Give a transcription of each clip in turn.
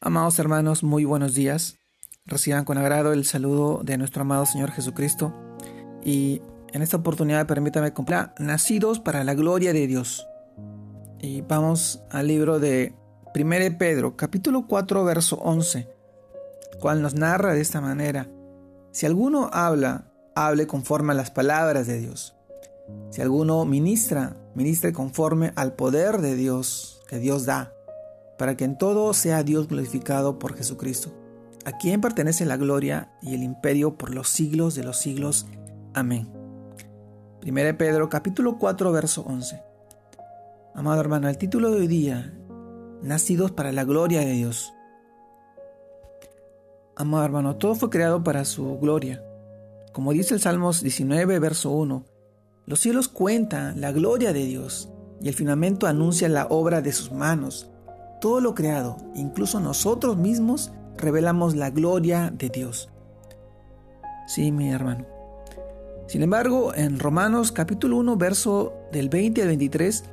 Amados hermanos, muy buenos días. Reciban con agrado el saludo de nuestro amado Señor Jesucristo. Y en esta oportunidad permítame comprar Nacidos para la gloria de Dios. Y vamos al libro de 1 Pedro, capítulo 4, verso 11, cual nos narra de esta manera. Si alguno habla, hable conforme a las palabras de Dios. Si alguno ministra, ministre conforme al poder de Dios que Dios da para que en todo sea Dios glorificado por Jesucristo, a quien pertenece la gloria y el imperio por los siglos de los siglos. Amén. 1 Pedro capítulo 4 verso 11. Amado hermano, el título de hoy día, Nacidos para la gloria de Dios. Amado hermano, todo fue creado para su gloria. Como dice el Salmos 19 verso 1, los cielos cuentan la gloria de Dios y el firmamento anuncia la obra de sus manos. Todo lo creado, incluso nosotros mismos, revelamos la gloria de Dios. Sí, mi hermano. Sin embargo, en Romanos capítulo 1, verso del 20 al 23,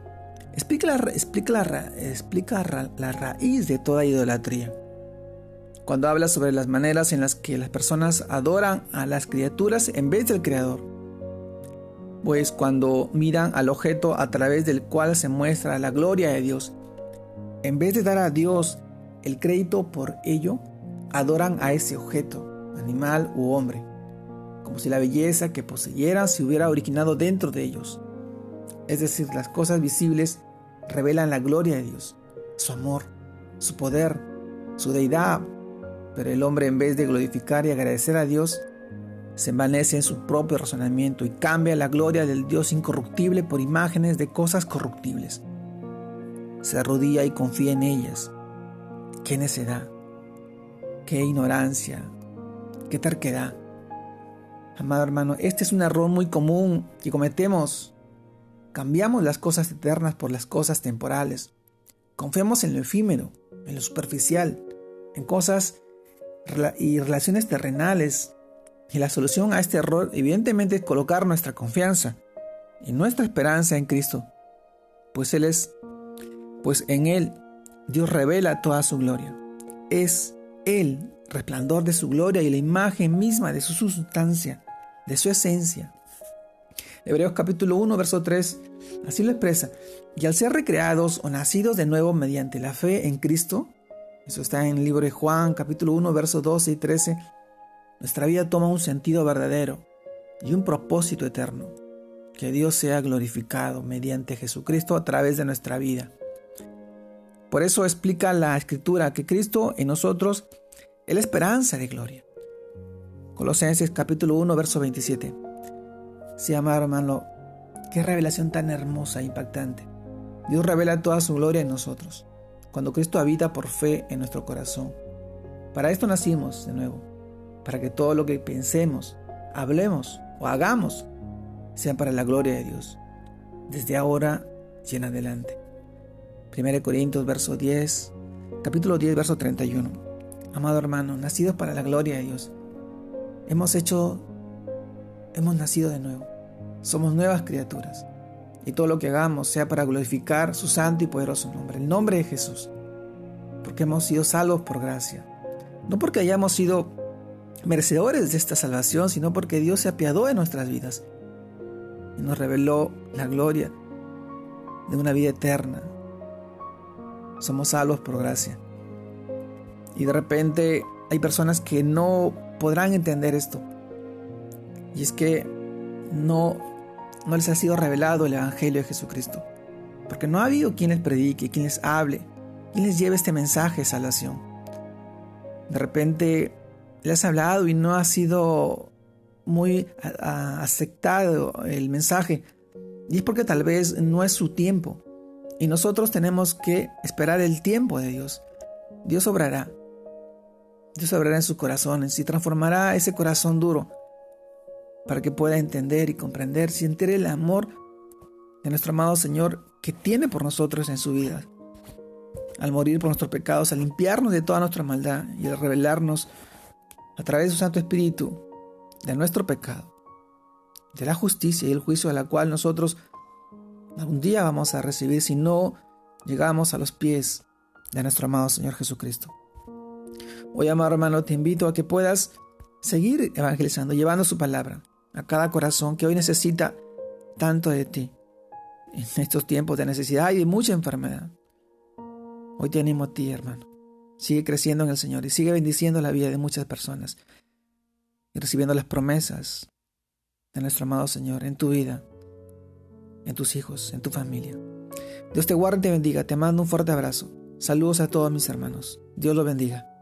explica la, explica la, explica la raíz de toda idolatría. Cuando habla sobre las maneras en las que las personas adoran a las criaturas en vez del Creador. Pues cuando miran al objeto a través del cual se muestra la gloria de Dios, en vez de dar a Dios el crédito por ello, adoran a ese objeto, animal u hombre, como si la belleza que poseyeran se hubiera originado dentro de ellos. Es decir, las cosas visibles revelan la gloria de Dios, su amor, su poder, su deidad, pero el hombre en vez de glorificar y agradecer a Dios, se envanece en su propio razonamiento y cambia la gloria del Dios incorruptible por imágenes de cosas corruptibles se arrodilla y confía en ellas. Qué necedad, qué ignorancia, qué terquedad. Amado hermano, este es un error muy común que cometemos. Cambiamos las cosas eternas por las cosas temporales. Confiamos en lo efímero, en lo superficial, en cosas y relaciones terrenales. Y la solución a este error evidentemente es colocar nuestra confianza y nuestra esperanza en Cristo, pues Él es pues en Él Dios revela toda su gloria. Es Él, resplandor de su gloria y la imagen misma de su sustancia, de su esencia. Hebreos capítulo 1, verso 3, así lo expresa. Y al ser recreados o nacidos de nuevo mediante la fe en Cristo, eso está en el libro de Juan capítulo 1, versos 12 y 13, nuestra vida toma un sentido verdadero y un propósito eterno. Que Dios sea glorificado mediante Jesucristo a través de nuestra vida. Por eso explica la escritura que Cristo en nosotros es la esperanza de gloria. Colosenses capítulo 1, verso 27. Sí, amado hermano, qué revelación tan hermosa e impactante. Dios revela toda su gloria en nosotros, cuando Cristo habita por fe en nuestro corazón. Para esto nacimos de nuevo, para que todo lo que pensemos, hablemos o hagamos sea para la gloria de Dios, desde ahora y en adelante. 1 Corintios verso 10, capítulo 10 verso 31. Amado hermano, nacidos para la gloria de Dios, hemos hecho, hemos nacido de nuevo. Somos nuevas criaturas. Y todo lo que hagamos sea para glorificar su santo y poderoso nombre, el nombre de Jesús. Porque hemos sido salvos por gracia. No porque hayamos sido merecedores de esta salvación, sino porque Dios se apiadó de nuestras vidas y nos reveló la gloria de una vida eterna, somos salvos por gracia. Y de repente hay personas que no podrán entender esto. Y es que no, no les ha sido revelado el Evangelio de Jesucristo. Porque no ha habido quien les predique, quien les hable, quien les lleve este mensaje de salvación. De repente les ha hablado y no ha sido muy aceptado el mensaje. Y es porque tal vez no es su tiempo. Y nosotros tenemos que esperar el tiempo de Dios. Dios obrará. Dios obrará en sus corazones y transformará ese corazón duro para que pueda entender y comprender, sentir el amor de nuestro amado Señor que tiene por nosotros en su vida. Al morir por nuestros pecados, al limpiarnos de toda nuestra maldad y al revelarnos a través de su Santo Espíritu de nuestro pecado, de la justicia y el juicio a la cual nosotros algún día vamos a recibir si no llegamos a los pies de nuestro amado Señor Jesucristo. Hoy, amado hermano, te invito a que puedas seguir evangelizando, llevando su palabra a cada corazón que hoy necesita tanto de ti en estos tiempos de necesidad y de mucha enfermedad. Hoy te animo a ti, hermano. Sigue creciendo en el Señor y sigue bendiciendo la vida de muchas personas y recibiendo las promesas de nuestro amado Señor en tu vida, en tus hijos, en tu familia. Dios te guarde y te bendiga. Te mando un fuerte abrazo. Saludos a todos mis hermanos. Dios los bendiga.